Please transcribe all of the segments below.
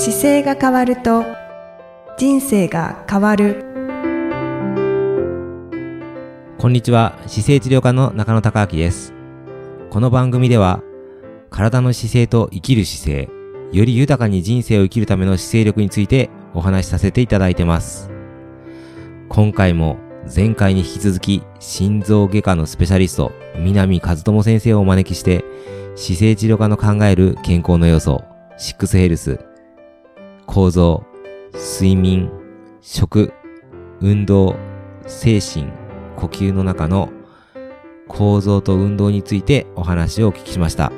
姿勢が変わると人生が変わる。こんにちは。姿勢治療科の中野孝明です。この番組では体の姿勢と生きる姿勢より豊かに人生を生きるための姿勢力についてお話しさせていただいてます。今回も前回に引き続き心臓外科のスペシャリスト南和智先生をお招きして姿勢治療科の考える健康の要素シックスヘルス構造、睡眠、食、運動、精神、呼吸の中の構造と運動についてお話をお聞きしました。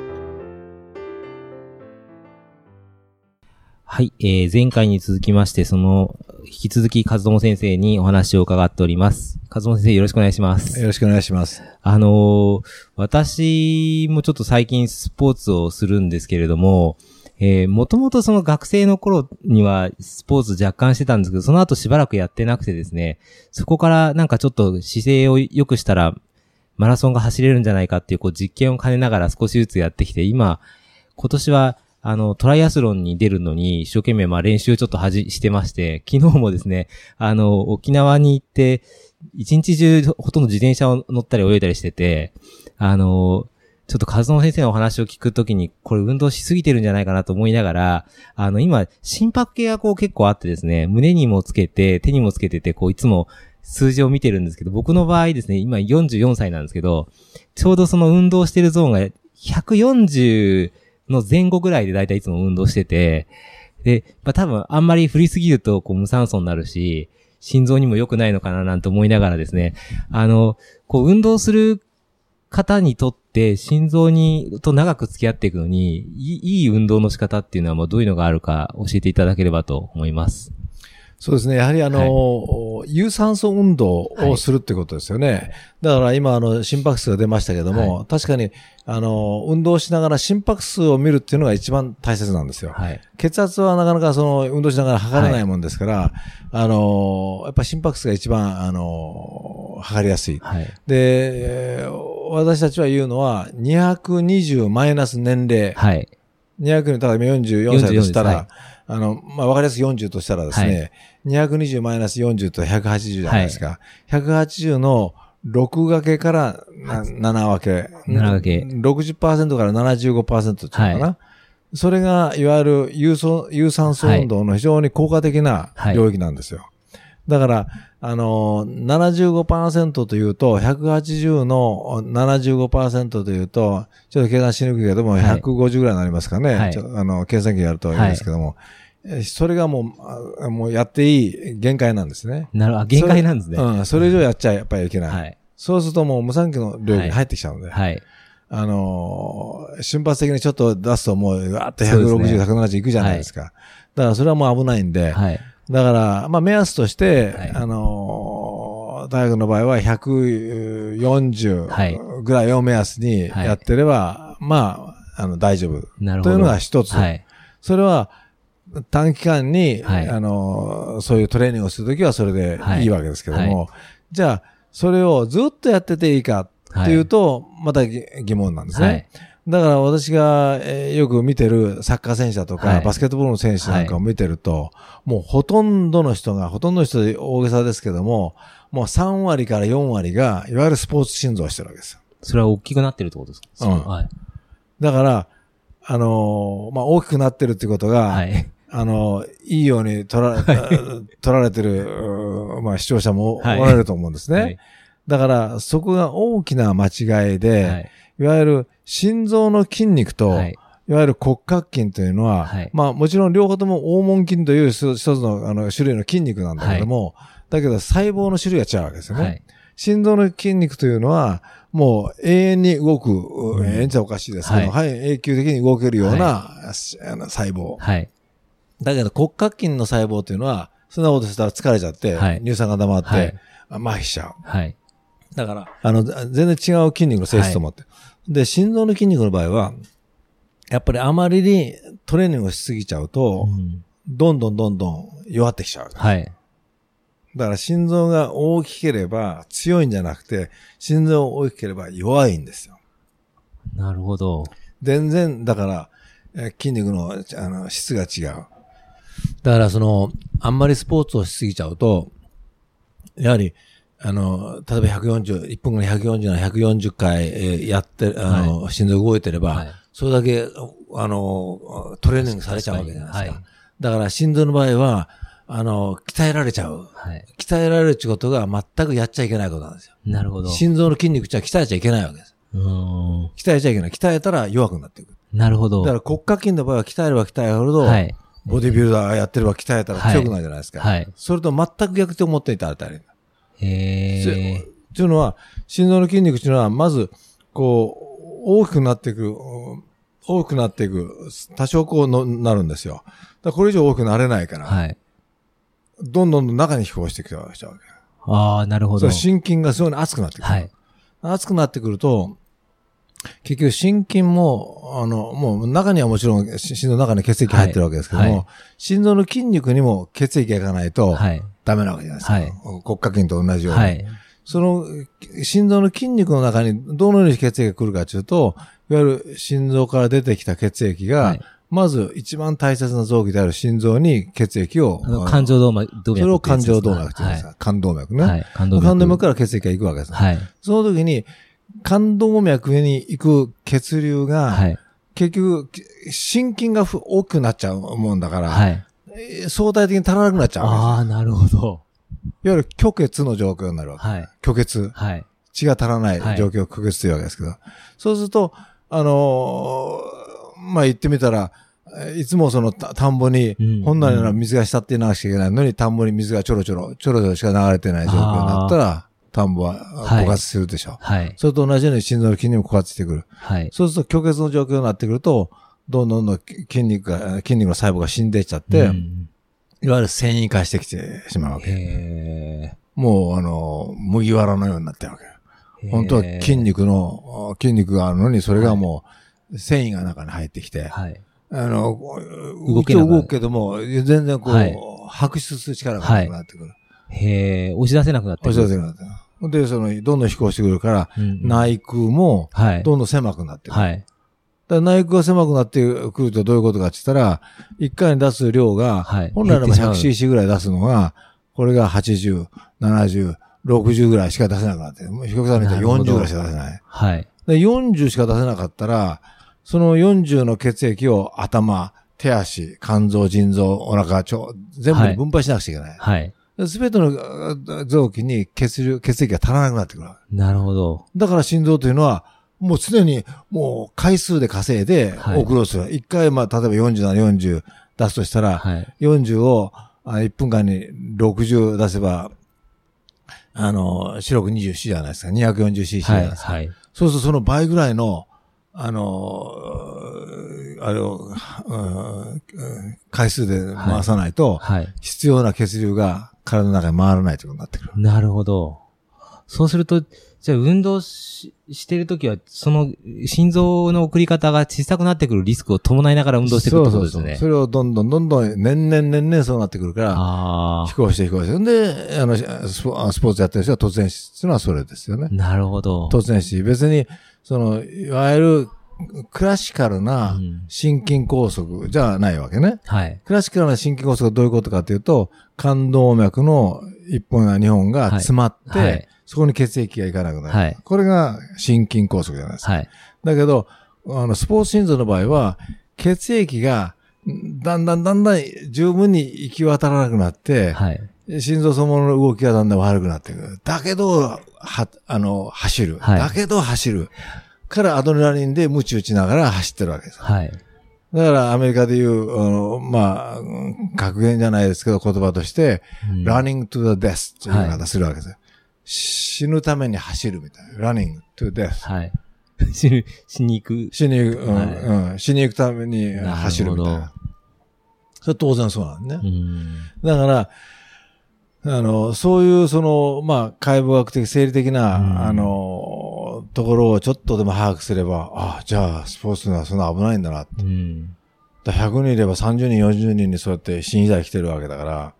はい、えー、前回に続きまして、その、引き続き、和友先生にお話を伺っております。和友先生、よろしくお願いします。よろしくお願いします。あのー、私もちょっと最近スポーツをするんですけれども、えー、もともとその学生の頃にはスポーツ若干してたんですけど、その後しばらくやってなくてですね、そこからなんかちょっと姿勢を良くしたら、マラソンが走れるんじゃないかっていうこう実験を兼ねながら少しずつやってきて、今、今年はあの、トライアスロンに出るのに一生懸命まあ練習ちょっとはじ、してまして、昨日もですね、あの、沖縄に行って、一日中ほとんど自転車を乗ったり泳いだりしてて、あの、ちょっとカズノ先生のお話を聞くときに、これ運動しすぎてるんじゃないかなと思いながら、あの、今、心拍計がこう結構あってですね、胸にもつけて、手にもつけてて、こういつも数字を見てるんですけど、僕の場合ですね、今44歳なんですけど、ちょうどその運動してるゾーンが140の前後ぐらいでだいたいいつも運動してて、で、まあ、多分あんまり振りすぎるとこう無酸素になるし、心臓にも良くないのかななんて思いながらですね、あの、こう運動する方にとって心臓に、と長く付き合っていくのに、いい運動の仕方っていうのはもうどういうのがあるか教えていただければと思います。そうですね。やはりあの、はい、有酸素運動をするってことですよね。はい、だから今あの心拍数が出ましたけども、はい、確かにあの、運動しながら心拍数を見るっていうのが一番大切なんですよ。血圧はなかなかその運動しながら測れないもんですから、あの、やっぱ心拍数が一番あの、測りやすい。で、私たちは言うのは220マイナス年齢。はい。200に、ただ44歳としたら、あの、まあ、わかりやすく40としたらですね、はい、220マイナス40と180じゃないですか。はい、180の6掛けから7分け。7掛け。60%から75%っていうかな。はい、それが、いわゆる有有酸素運動の非常に効果的な領域なんですよ。だから、あのー、75%というと、180の75%というと、ちょっと計算しにくいけども、150ぐらいになりますかね。はい、あの、計算機やるといいんですけども、はい、それがもう、もうやっていい限界なんですね。なるほど、限界なんですね。うん、それ以上やっちゃやっぱりいけない。はい、そうするともう無産期の領域に入ってきちゃうので。はい。あのー、瞬発的にちょっと出すともう、わーって160、ね、170いくじゃないですか。だからそれはもう危ないんで、はい。だから、まあ目安として、はい、あのー、大学の場合は140ぐらいを目安にやってれば、はい、まあ、あの、大丈夫。なるほど。というのが一つ。はい。それは、短期間に、はい、あの、そういうトレーニングをするときはそれでいいわけですけども、はい、じゃあ、それをずっとやってていいかっていうと、また疑問なんですね。だから私が、えー、よく見てるサッカー選手だとか、はい、バスケットボールの選手なんかを見てると、はい、もうほとんどの人が、ほとんどの人で大げさですけども、もう3割から4割が、いわゆるスポーツ心臓をしてるわけですよ。それは大きくなってるってことですか？うん。はい。だから、あのー、まあ、大きくなってるってことが、はい。あの、いいように取ら、取られてる、まあ、視聴者もおられると思うんですね。はい、だから、そこが大きな間違いで、はいいわゆる心臓の筋肉と、はい、いわゆる骨格筋というのは、はい、まあもちろん両方とも黄門筋という一つのあの種類の筋肉なんだけども、はい、だけど細胞の種類が違うわけですよね。心臓の筋肉というのは、もう永遠に動く、うん、永遠じゃおかしいですけど、はい、永久的に動けるような、あの細胞。だけど骨格筋の細胞というのは、そんなことしたら疲れちゃって、乳酸が溜まって、麻痺しちゃう。だから、あの、全然違う筋肉の性質と思って。で、心臓の筋肉の場合は、やっぱりあまりにトレーニングをしすぎちゃうと、うん、どんどんどんどん弱ってきちゃう。はい。だから心臓が大きければ強いんじゃなくて、心臓が大きければ弱いんですよ。なるほど。全然、だから、筋肉のあの質が違う。だからその、あんまりスポーツをしすぎちゃうと、やはり、あの、例えば140、1分後に140な140回、えー、やって、あの、はい、心臓動いてれば、はい、それだけ、あの、トレーニングされちゃうわけじゃないですか。はい、だから心臓の場合は、あの、鍛えられちゃう。はい、鍛えられるってことが全くやっちゃいけないことなんですよ。なるほど。心臓の筋肉じゃ鍛えちゃいけないわけです。鍛えちゃいけない。鍛えたら弱くなっていく。なるほど。だから骨格筋の場合は鍛えれば鍛えるほど、はい、ボディビルダーやってれば鍛えたら強くなるじゃないですか。はい。それと全く逆と思っていただいたらいい。へえ。っていうのは、心臓の筋肉っていうのは、まず、こう、大きくなっていく、大きくなっていく、多少こうのなるんですよ。だこれ以上大きくなれないから、はい。どんどんどん中に飛行してきちゃうわけ。ああ、なるほど。心筋がすごい熱くなってくる。はい。熱くなってくると、結局心筋も、あの、もう中にはもちろん心臓の中に血液入ってるわけですけども、はいはい、心臓の筋肉にも血液がいかないとダメなわけじゃないですか。はい、骨格筋と同じように。はい、その心臓の筋肉の中にどのように血液が来るかというと、いわゆる心臓から出てきた血液が、まず一番大切な臓器である心臓に血液を。肝臓動脈。それを肝臓動脈って言うんですか。肝動脈ね。はい、肝動脈。肝動脈から血液が行くわけです。はい。その時に、肝動脈に行く血流が、はい、結局、心筋が大きくなっちゃうもんだから、はい、相対的に足らなくなっちゃうああ、なるほど。いわゆる虚血の状況になるわけ。はい、虚血。はい、血が足らない状況を虚血というわけですけど、そうすると、あのー、まあ、言ってみたら、いつもその田んぼに、本来なら水が浸っていなきゃいけないのに、田んぼに水がちょろちょろ、ちょろちょろしか流れてない状況になったら、田んぼは枯渇するでしょう。はい。それと同じように心臓の筋肉も枯渇してくる。はい。そうすると虚血の状況になってくると、どんどんどん筋肉が、筋肉の細胞が死んでいっちゃって、うん、いわゆる繊維化してきてしまうわけ。へもう、あの、麦わらのようになってるわけ。本当は筋肉の、筋肉があるのに、それがもう、繊維が中に入ってきて、はい。あの、動け動くけども、全然こう、はい、白出する力がなくなってくる。はいへえ、押し出せなくなって押し出せなくなってで、その、どんどん飛行してくるから、うん、内空も、どんどん狭くなってくる。はい。だ内空が狭くなってくるとどういうことかって言ったら、一回に出す量が、はい、本来の 100cc ぐらい出すのが、これが80、70、60ぐらいしか出せなくなってる。比較されたら40ぐらいしか出せない。はい。で40しか出せなかったら、その40の血液を頭、手足、肝臓、腎臓、お腹、腸、全部分配しなくちゃいけない。はい。はいすべての臓器に血流、血液が足らなくなってくる。なるほど。だから心臓というのは、もう常にもう回数で稼いで送ろうする。一、はい、回、まあ、例えば40なら40出すとしたら、はい、40を1分間に60出せば、あの、四六24じゃないですか。240cc じゃないですか。はい、はい、そうするとその倍ぐらいの、あの、あれを、回数で回さないと、必要な血流が体の中に回らないということになってくる。なるほど。そうすると、じゃあ運動ししてるときは、その心臓の送り方が小さくなってくるリスクを伴いながら運動していくってことですね。そうそうそれをどんどんどんどん年々年々そうなってくるから、飛行して飛行して。で、あの、スポーツやってる人は突然死っていうのはそれですよね。なるほど。突然死。別に、その、いわゆるクラシカルな心筋梗塞じゃないわけね。はい。クラシカルな心筋梗塞はどういうことかというと、冠動脈の一本や二本が詰まって、はいはい、そこに血液がいかなくなる。はい。これが心筋梗塞じゃないですか。はい。だけど、あの、スポーツ心臓の場合は、血液がだんだんだんだん十分に行き渡らなくなって、はい。心臓そのものの動きがだんだん悪くなっていく。だけど、は、あの、走る。はい、だけど走る。からアドレナリンで鞭打ちながら走ってるわけです。はい。だからアメリカでいう、あのまあ、格言じゃないですけど言葉として、うん、running to the death という言い方するわけです。はい、死ぬために走るみたいな。running to death。はい。死ぬ、死に行く。死に行く、うん、はい、うん。死に行くために走るみたいな。それ当然そうなんね。うん、だから、あの、そういう、その、まあ、解剖学的、生理的な、うん、あの、ところをちょっとでも把握すれば、ああ、じゃあ、スポーツのはそんな危ないんだなって。うん、だ100人いれば30人、40人にそうやって死に剤来てるわけだから、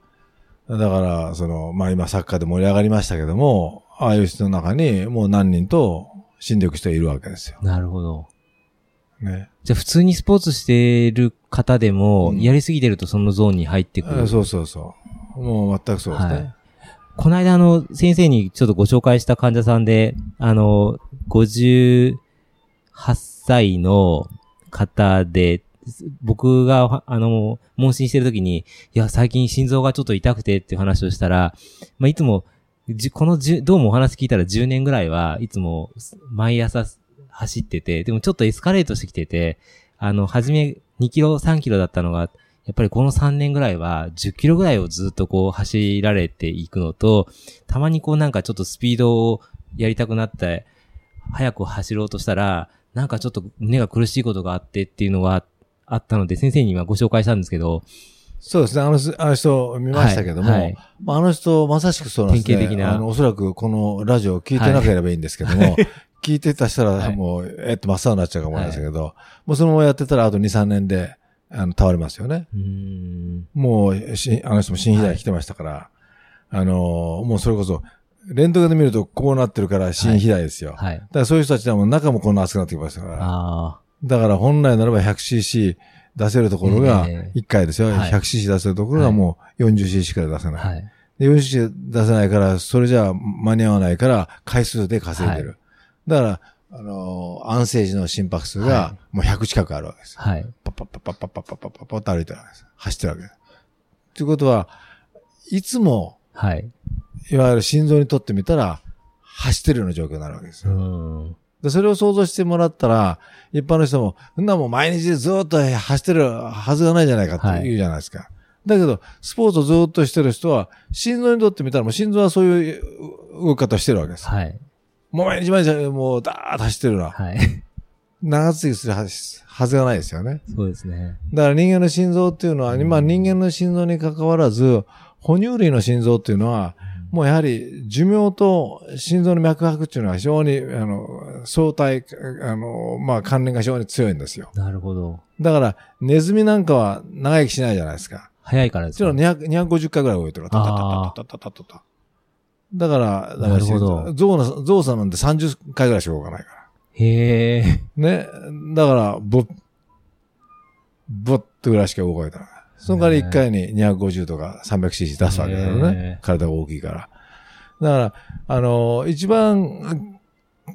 だから、その、まあ今サッカーで盛り上がりましたけども、ああいう人の中にもう何人と死んでいく人いるわけですよ。なるほど。ね。じゃあ普通にスポーツしてる方でも、うんやりすぎてるとそのゾーンに入ってくる。あそうそうそう。もう全くそうですね。はいこの間あの、先生にちょっとご紹介した患者さんで、あの、58歳の方で、僕が、あの、問診してる時に、いや、最近心臓がちょっと痛くてっていう話をしたら、まあ、いつも、じこのじゅ、どうもお話聞いたら10年ぐらいはいつも毎朝走ってて、でもちょっとエスカレートしてきてて、あの、初め2キロ、3キロだったのが、やっぱりこの3年ぐらいは10キロぐらいをずっとこう走られていくのと、たまにこうなんかちょっとスピードをやりたくなって、早く走ろうとしたら、なんかちょっと胸が苦しいことがあってっていうのがあったので、先生に今ご紹介したんですけど、そうですね。あのあの人見ましたけども、はいはいまあ、あの人まさしくそうなんですね。典型的なあの、おそらくこのラジオを聞いてなければいいんですけども、聞いてたしたはいらもう、えっと、真っ青になっちゃうかもしれないですけど、もうそのままやってたらあと2、3年で、あの、倒れますよね。うもう、しあの人も心肥大来てましたから、あの、もうそれこそ、レントゲンで見るとこうなってるから心肥大ですよ。はい。だからそういう人たちはもう中もこんな熱くなってきましたから。あだから本来ならば 100cc 出せるところがええ1回ですよ。はい 100cc 出せるところがもう 40cc から出せあ、ない。はい。で 40cc 出せないから、それじゃ間に合わないから回数で稼いでる。だから、あのー安静時の心拍数はがもう100近くあるわけです。はい。パッパッパッパッパッパッパッパッパッパッと歩いてるわけです。走ってるわけです。ということは、いつも、はい。いわゆる心臓にとってみたら、走ってるような状況になるわけですうよ。ん。で、それを想像してもらったら、一般の人も、そんなもう毎日ずっと走ってるはずがないじゃないかって言うじゃないですか。だけど、スポーツをずっとしてる人は、心臓にとってみたらもう心臓はそういう動き方をしてるわけです。はい。もう毎日毎日もうダーッと走ってるな。はい。長続きするはずがないですよね。そうですね。だから人間の心臓っていうのは、まあ人間の心臓に関わらず、哺乳類の心臓っていうのは、もうやはり寿命と心臓の脈拍っていうのは非常に、あの、相対、あの、まあ関連が非常に強いんですよ。なるほど。だから、ネズミなんかは長生きしないじゃないですか。早いからですかそれは200 250回ぐらい動いてる。タタタあタタタタタタだから、だからなるほどゾウの、ゾウさんなんて30回ぐらいしか動かないから。へえ。ね。だから、ぼっ、ぼっとぐらいしか動かないから。その代わり1回に250とか 300cc 出すわけだよへねー。体が大きいから。だから、あの、一番、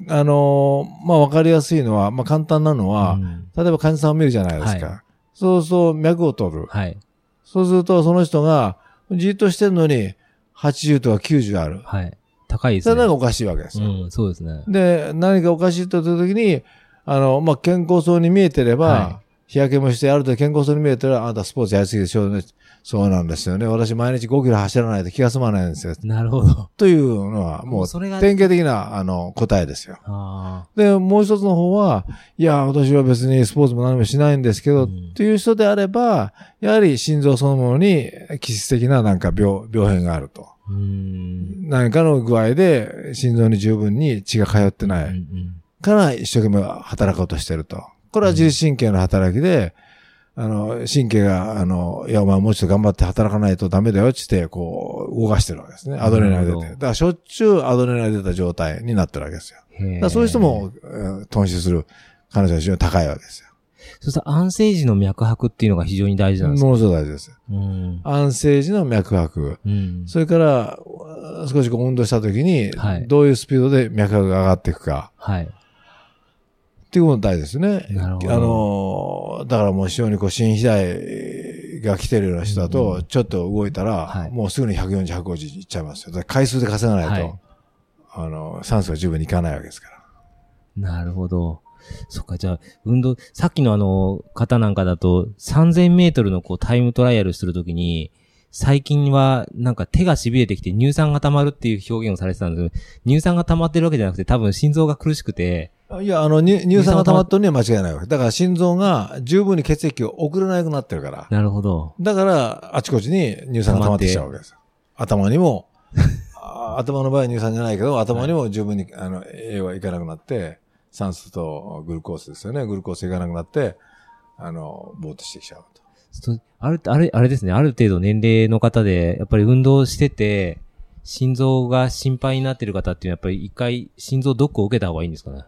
あの、まあ、わかりやすいのは、まあ、簡単なのは、うん例えば患者さんを見るじゃないですか。はそうそう、脈を取る。はい。そうすると、その人が、じっとしてるのに、80とか90ある。はい。高いですね。それなんかおかしいわけですよ。うん、そうですね。で、何かおかしいと言った時に、あの、まあ、健康そうに見えてれば、は日焼けもして、ある程度健康そうに見えてれば、あなたスポーツやりすぎでしょうね。そうなんですよね。私毎日5キロ走らないと気が済まないんですよ。なるほど。というのは、もう、それが、典型的な、あの、答えですよ。あで、もう一つの方は、いや、私は別にスポーツも何もしないんですけど、うんっていう人であれば、やはり心臓そのものに気質的ななんか病、病変があると。あ。うん。何かの具合で心臓に十分に血が通ってない。から一生懸命働こうとしてると。これは自律神経の働きで、あの、神経が、あの、いや、お前もうちょっと頑張って働かないとダメだよ、つって、こう、動かしてるわけですね。アドレナリンが出て。だから、しょっちゅうアドレナリンが出た状態になってるわけですよ。だからそういう人も、えー頓死する可能性が非常に高いわけですよ。そうすると安静時の脈拍っていうのが非常に大事なんですかものすごく大事です。うん。安静時の脈拍。うん。それから、少しこう運動した時にはい、どういうスピードで脈拍が上がっていくか。はい。っていうことですね。あの、だからもう非常にこう、心肥大が来てるような人だうと、ちょっと動いたら、はいもうすぐに140、150いっちゃいますよ。回数で稼がないと、はいあの、酸素が十分にいかないわけですから。なるほど。そっか、じゃあ、運動、さっきのあの、方なんかだと、3000メートルのこう、タイムトライアルするときに、最近は、なんか手が痺れてきて乳酸が溜まるっていう表現をされてたんですけど、乳酸が溜まってるわけじゃなくて、多分心臓が苦しくて、いや、あの、乳乳酸が溜まってるには間違いないわけ。だから心臓が十分に血液を送れなくなってるから。なるほど。だから、あちこちに乳酸が溜まってきちゃうわけです。頭にも、あ頭の場合は乳酸じゃないけど、頭にも十分に、あの、栄養がいかなくなって、酸素とグルコースですよね。グルコースいかなくなって、あの、ぼーっとしてきちゃうと。そある、あれ、あれですね、ある程度年齢の方で、やっぱり運動してて、心臓が心配になってる方っていうのは、やっぱり一回心臓ドックを受けた方がいいんですかね。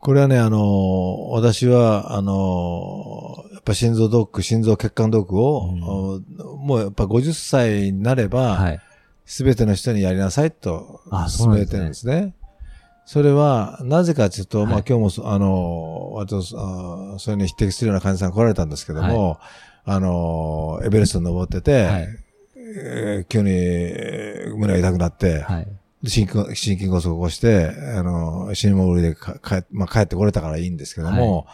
これはね、あの、私は、あの、やっぱ心臓ドック、心臓血管ドックを、うん、もうやっぱ50歳になれば、す、べ、ての人にやりなさいと、勧めてるんですね。それは、なぜかというと、はい、まあ今日も、あの、割と、それに匹敵するような患者さん来られたんですけども、はい、あの、エベレスト登ってて、はい、えー、急に胸が痛くなって、はい、心筋心筋梗塞を起こして、あの、死にもりで帰,、まあ、帰ってこれたからいいんですけども、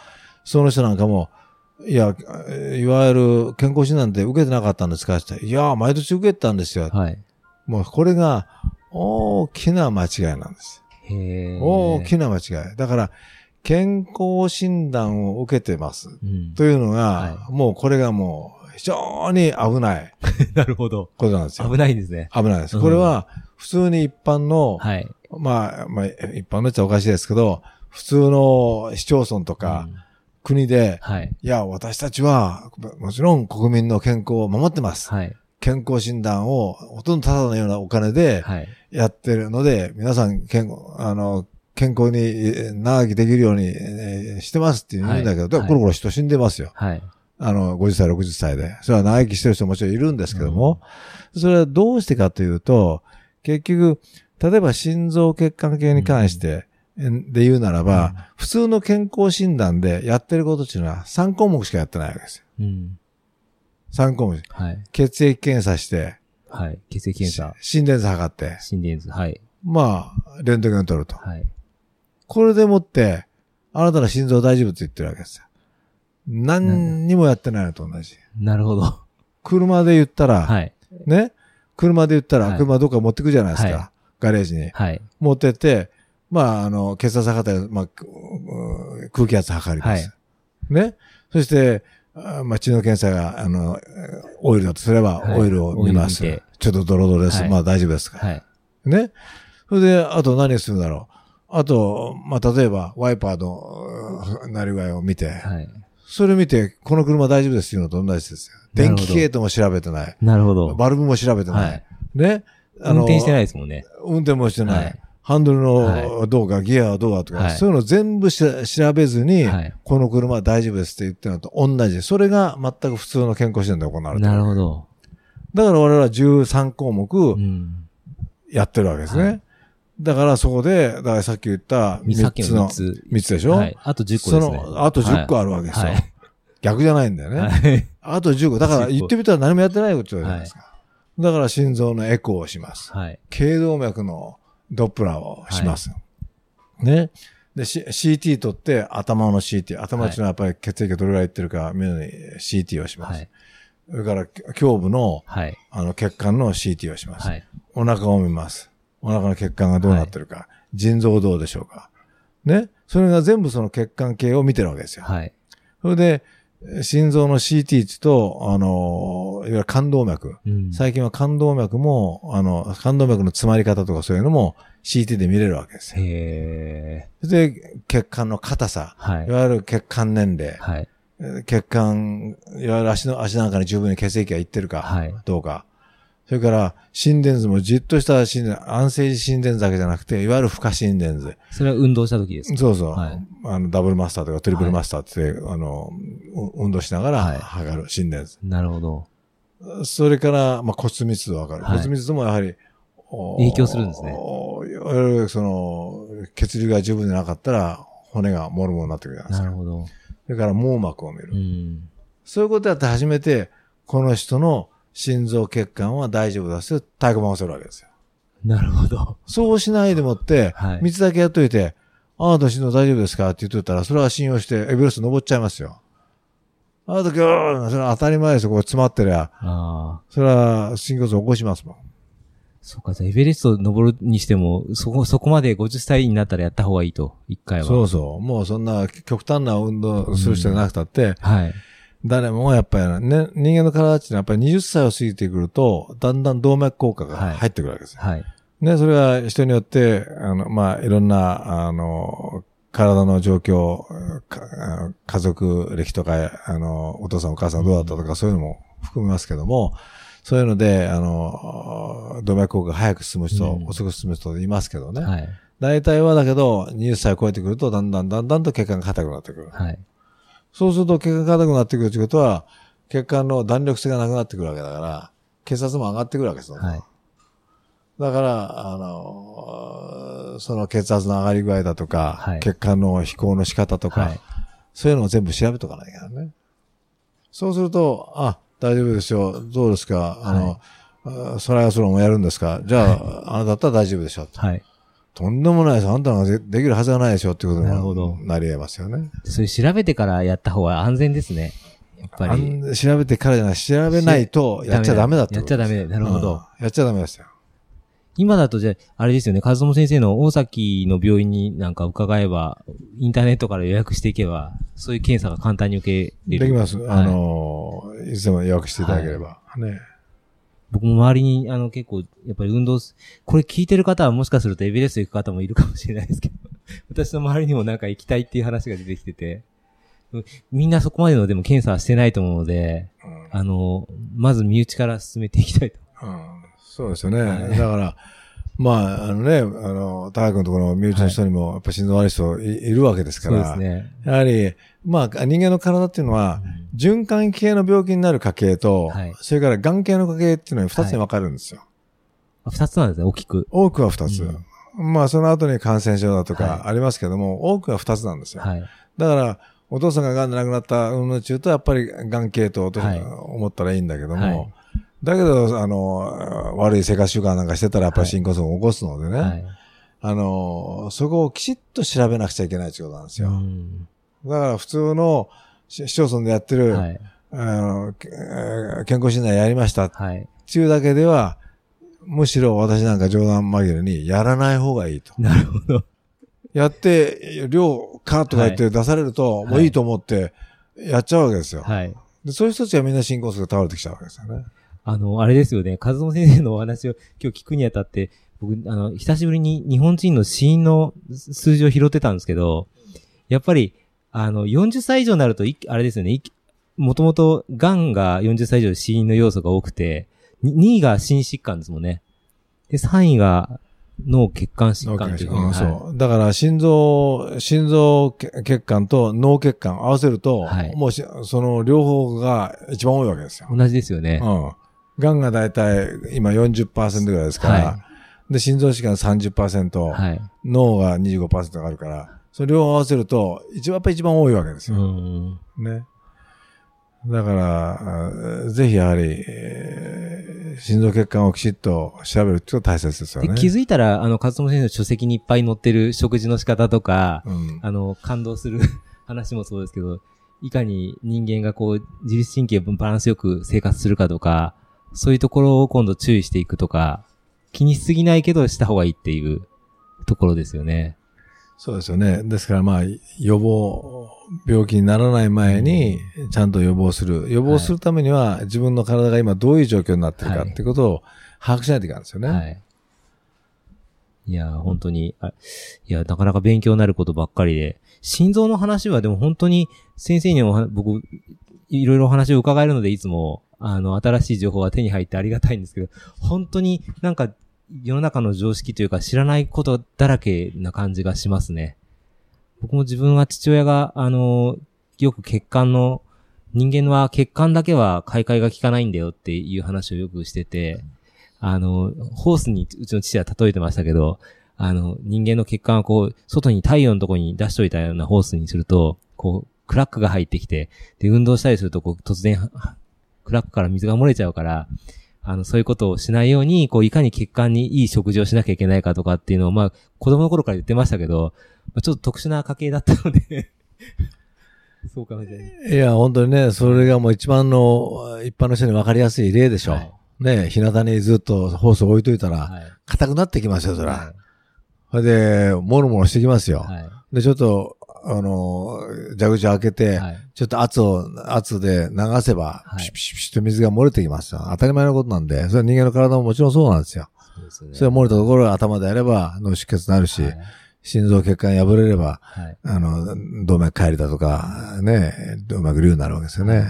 その人なんかも、いや、いわゆる健康診断って受けてなかったんですかって言って、いや、毎年受けてたんですよ。はい、もうこれが大きな間違いなんです。大きな間違い。だから、健康診断を受けてます。うん、というのが、はい、もうこれがもう非常に危ない。なるほど。ことなんですよ。危ないんですね。危ないです。これは、普通に一般の、はい、まあ、まあ、一般の人はおかしいですけど、普通の市町村とか、国で、はい、いや、私たちは、もちろん国民の健康を守ってます。はい、健康診断をほとんどただのようなお金でやってるので、皆さん健あの健康に長生きできるように、えー、してますって言うんだけど、はい、コロコロ人死んでますよ。はい、あの、50歳、60歳で。それは長生きしてる人ももちろんいるんですけども、うん、それはどうしてかというと、結局、例えば心臓血管系に関して、で言うならば、うん、普通の健康診断でやってることっていうのは3項目しかやってないわけですよ。うん3項目。はい。血液検査して。はい。血液検査。心電図測って。心電図。はい。まあ、レントゲン取ると。はい。これでもって、あなたの心臓大丈夫って言ってるわけですよ。何にもやってないのと同じ。なるほど。車で言ったら、はい。ね？車で言ったら、車どっか持ってくじゃないですか。はい、ガレージに。はい。持ってって、まあ、あの、血圧測ったり、まあ、空気圧測ります。はい。ね？そして、まあ、血の検査が、あの、オイルだとすれば、オイルを見ます。はい、ちょっとドロドロです。はい、まあ大丈夫ですか。はい。ね？それで、あと何するんだろう。あと、まあ、例えば、ワイパーの、なり具合を見て、はい。それ見て、この車大丈夫ですっていうのと同じですよ。電気系統も調べてない。なるほど。バルブも調べてない。はい、ね？運転してないですもんね。運転もしてない。はいハンドルのどうか、ギアはどうかとか、はい、そういうの全部調べずに、はい、この車は大丈夫ですって言ってるのと同じ。それが全く普通の健康診断で行われてる。なるほど。だから我々は13項目、やってるわけですね。だからそこで、だからさっき言った3つの、3つでしょ、はい、あと10個ですね。その、あと10個あるわけですよ。逆じゃないんだよね。はい、あと10個。だから言ってみたら何もやってないことじゃないですか。だから心臓のエコーをします。はい、頸動脈のドップラーをします。はい、ね。で、C、CT 取って頭の CT。頭っていうのはやっぱり血液がどれぐらいいってるか見るのに CT をします。はい、それから胸部の、はい、あの血管の CT をします。はい、お腹を見ます。お腹の血管がどうなってるか。はい、腎臓どうでしょうか。ね？それが全部その血管系を見てるわけですよ。はい。それで、心臓の CT 値と、あの、いわゆる冠動脈、うん。最近は冠動脈も、あの、冠動脈の詰まり方とかそういうのも CT で見れるわけですよ。へで、血管の硬さ、はい、いわゆる血管年齢、はい、血管、いわゆる足の、足なんかに十分に血液がいってるか、はい、どうか、それから、心電図もじっとした心電、安静時心電図だけじゃなくて、いわゆる負荷心電図。それは運動した時ですか？そうそう。はい、あの、ダブルマスターとかトリプルマスターって、はい、あの、運動しながら測る心電図。なるほど。それから、まあ、骨密度わかる。骨密度もやはり、影響するんですね。いわゆる、その、血流が十分でなかったら、骨がモルモになってくるじゃないですか。なるほど。それから網膜を見る。うん、そういうことやって初めて、この人の心臓血管は大丈夫だって太鼓判をするわけですよ。なるほど。そうしないでもって、はい、3つだけやっといて、あなた心臓大丈夫ですか？って言っといたら、それは信用してエベレスト登っちゃいますよ。あなた今日、それは当たり前ですよ。ここ詰まってりゃ。あそれは心臓起こしますもん。そうか、じゃあエベレスト登るにしても、そこ、そこまで50歳になったらやった方がいいと、一回は。そうそう。もうそんな極端な運動する人じゃなくたって、うん、はい。誰もやっぱりね、人間の体っていうのはやっぱり20歳を過ぎてくると、だんだん動脈硬化が入ってくるわけですよ。はい。ね、それは人によって、あの、まあ、いろんな、あの、体の状況、家族歴とか、あの、お父さんお母さんどうだったとか、そういうのも含めますけども、そういうので、あの、動脈硬化が早く進む人、うん、遅く進む人いますけどね。はい。大体はだけど、20歳超えてくると、だんだんだんだんと血管が硬くなってくる。はい。そうすると血管が硬くなってくるということは、血管の弾力性がなくなってくるわけだから、血圧も上がってくるわけですよ。はい。だから、あの、その血圧の上がり具合だとか、はい血管の飛行の仕方とか、はい。そういうのを全部調べとかないからね。そうすると、あ、大丈夫ですよ。どうですか？あの、あソライアスロンもやるんですか？じゃあ、あなただったら大丈夫でしょ。はい。とんでもないです。あんたがでできるはずがないでしょっていうことにななり得ますよね。それ調べてからやった方が安全ですね。やっぱあり。ん調べてからじゃない、調べないとやっちゃダメだってやっちゃダメ。なるほど。うんやっちゃダメですよ。今だとじゃあ、あれですよね、和友先生の大崎の病院になんか伺えば、インターネットから予約していけば、そういう検査が簡単に受けれる。できます。はいあの、いつでも予約していただければ。ね。僕も周りに、あの、結構、やっぱり運動す、これ聞いてる方はもしかするとエベレスト行く方もいるかもしれないですけど、私の周りにもなんか行きたいっていう話が出てきてて、うんみんなそこまでのでも検査はしてないと思うので、うん。あの、まず身内から進めていきたいと。うん。そうですよね。はい。だから、まあ、あのね、あの、高君のところの身内の人にも、やっぱ心臓悪い人い,、いるわけですかそうら、ですね。やはり、まあ、人間の体っていうのは、循環器系の病気になる家系と、はいそれから眼系の家系っていうのに二つに分かれるんですよ。あ二つなんですね、大きく。多くは二つ。うまあ、その後に感染症だとはいかありますけども、多くは二つなんですよ。はい。だから、お父さんが癌で亡くなった運の中と、やっぱり癌系とはい思ったらいいんだけども、はいだけど、あの、悪い生活習慣なんかしてたら、やっぱり心骨を起こすのでね、はい。あの、そこをきちっと調べなくちゃいけないということなんですよ。うんだから、普通のし市町村でやってる、はい。あの健康診断やりましたっはい。ていうだけでは、むしろ私なんか冗談紛れにやらない方がいいと。なるほど。やって、量かとか言って出されると、いもういいと思って、やっちゃうわけですよ。はい。でそういう人たちはみんな心骨が倒れてきちゃうわけですよね。あの、あれですよね。和夫先生のお話を今日聞くにあたって、僕、あの、久しぶりに日本人の死因の数字を拾ってたんですけど、やっぱり、あの、40歳以上になると、いあれですよね。いもともと、癌が40歳以上で死因の要素が多くて、2位が心疾患ですもんね。で、3位が脳血管疾患っていううんはいそう。だから、心臓、心臓血管と脳血管合わせると、はいもうしその両方が一番多いわけですよ。同じですよね。うん。癌がだいたい今40%ぐらいですから、はで、心臓疾患30%、はい。脳が25%があるから、それ両方合わせると、一番やっぱ一番多いわけですうよ。ん。ね。だから、あぜひやはり、えー心臓血管をきちっと調べるっていうのが大切ですよね。で気づいたら、あの、和友先生の書籍にいっぱい載ってる食事の仕方とか、うん。あの、感動する 話もそうですけど、いかに人間がこう、自律神経バランスよく生活するかとか、そういうところを今度注意していくとか、気にしすぎないけどした方がいいっていうところですよね。そうですよね。ですからまあ、予防、病気にならない前に、ちゃんと予防する。予防するためには、自分の体が今どういう状況になってるかはいっていうことを把握しないといけないんですよね。はい。いや、本当に、あいや、なかなか勉強になることばっかりで、心臓の話はでも本当に先生におは僕、いろいろお話を伺えるので、いつも、あの、新しい情報が手に入ってありがたいんですけど、本当になんか世の中の常識というか知らないことだらけな感じがしますね。僕も自分は父親が、あの、よく血管の、人間は血管だけは買い替えが効かないんだよっていう話をよくしてて、あの、ホースにうちの父は例えてましたけど、あの、人間の血管をこう、外に太陽のとこに出しといたようなホースにすると、こう、クラックが入ってきて、で、運動したりすると、こう、突然、クラックから水が漏れちゃうから、あの、そういうことをしないように、こう、いかに血管にいい食事をしなきゃいけないかとかっていうのを、まあ、子供の頃から言ってましたけど、まあ、ちょっと特殊な家系だったので、そうかもしれない。いや、本当にね、それがもう一番の、一般の人に分かりやすい例でしょ。はいね、日向にずっとホースを置いといたら、はい。硬くなってきますよ、そら。はそれで、もろもろしてきますよ。い。はい。で、ちょっと、あの、蛇口を開けて、はい。ちょっと圧を、圧で流せば、はいピシピシピシと水が漏れてきますよ。当たり前のことなんで、それは人間の体ももちろんそうなんですよ。そね。それは漏れたところが頭であれば脳出血になるし、はい。心臓血管破れれば、はい。あの、動脈解離だとか、ね、動脈瘤になるわけですよね。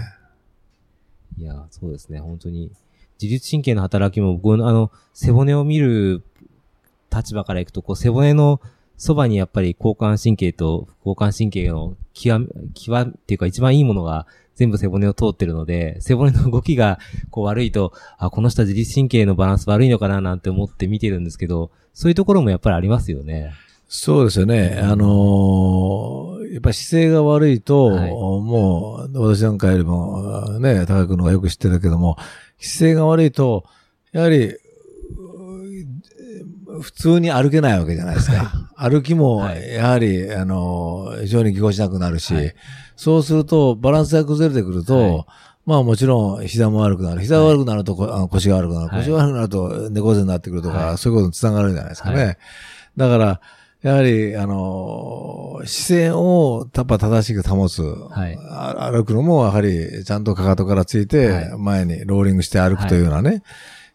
いや、そうですね、本当に。自律神経の働きも、僕、あの、背骨を見る立場からいくと、こう、背骨のそばにやっぱり交感神経と交感神経の極、極っていうか一番いいものが全部背骨を通ってるので、背骨の動きがこう悪いと、あ、この人は自律神経のバランス悪いのかななんて思って見てるんですけど、そういうところもやっぱりありますよね。そうですよね。あのー、やっぱ姿勢が悪いと、はい、もう、私なんかよりも、ね、高くのがよく知ってるけども、姿勢が悪いと、やはり、普通に歩けないわけじゃないですか。歩きも、やはり、あの、非常にぎこちなくなるし、はい、そうすると、バランスが崩れてくると、はい、まあもちろん膝も悪くなる。膝が悪くなると、あの腰が悪くなる。腰が悪くなると猫背になってくるとか、そういうことにつながるじゃないですかね。だから、やはり、あの、姿勢をやっぱ正しく保つ。はい、歩くのも、やはり、ちゃんとかかとからついて、前にローリングして歩くというようなね。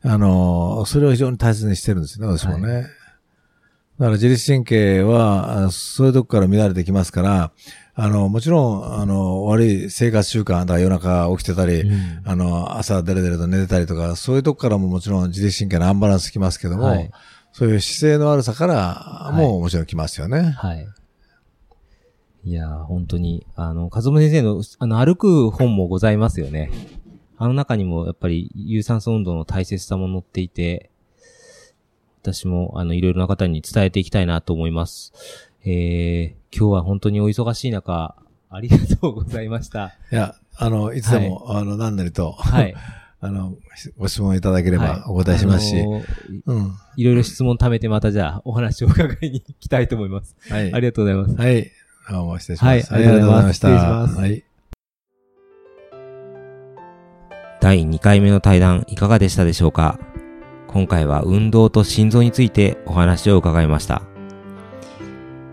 あの、それを非常に大切にしてるんですね、私もね。はい、だから自律神経は、そういうとこから乱れてきますから、あの、もちろん、あの、悪い生活習慣、だから夜中起きてたり、うん、あの、朝デレデレと寝てたりとか、そういうとこからももちろん自律神経のアンバランスきますけども、はい、そういう姿勢の悪さからももちろんきますよね。はい。はい、いや本当に、あの、かずむ先生の、あの、歩く本もございますよね。あの中にもやっぱり有酸素運動の大切さも載っていて、私もあのいろいろな方に伝えていきたいなと思います。えー、今日は本当にお忙しい中、ありがとうございました。いや、あの、いつでも、はい、あの、何なりと、はい。あの、ご質問いただければお答えしますし、はいあのー、うん。いろいろ質問貯めてまたじゃあお話を伺いに行きたいと思います。はい。ありがとうございます。はい。どうも失礼します。はい、ありがとうございました。失礼します。はい。第2回目の対談いかがでしたでしょうか？今回は運動と心臓についてお話を伺いました。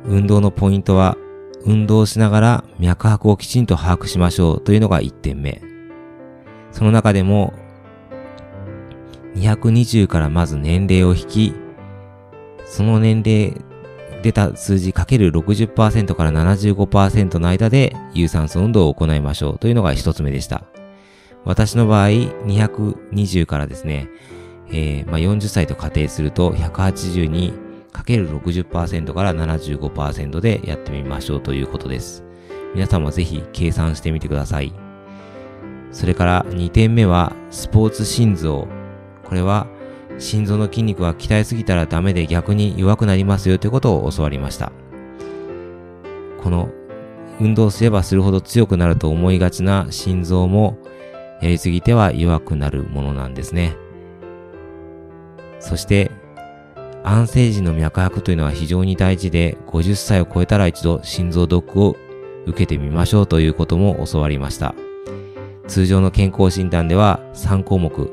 運動のポイントは、運動しながら脈拍をきちんと把握しましょうというのが1点目。その中でも、220からまず年齢を引き、その年齢出た数字かける60%から75%の間で有酸素運動を行いましょうというのが1つ目でした。私の場合、220からですね、えー、まあ、40歳と仮定すると、180にかける60%から75%でやってみましょうということです。皆さんもぜひ計算してみてください。それから2点目は、スポーツ心臓。これは、心臓の筋肉は鍛えすぎたらダメで逆に弱くなりますよということを教わりました。この、運動すればするほど強くなると思いがちな心臓も、やりすぎては弱くなるものなんですね。そして、安静時の脈拍というのは非常に大事で、50歳を超えたら一度心臓ドックを受けてみましょうということも教わりました。通常の健康診断では3項目、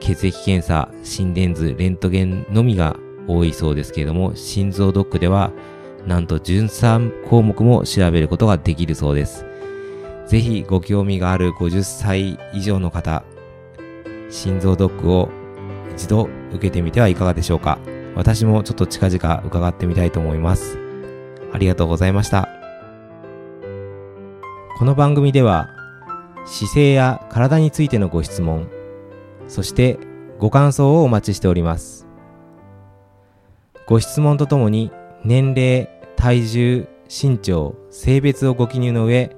血液検査、心電図、レントゲンのみが多いそうですけれども、心臓ドックではなんと13項目も調べることができるそうです。ぜひご興味がある50歳以上の方、心臓ドックを一度受けてみてはいかがでしょうか。私もちょっと近々伺ってみたいと思います。ありがとうございました。この番組では、姿勢や体についてのご質問、そしてご感想をお待ちしております。ご質問とともに、年齢、体重、身長、性別をご記入の上、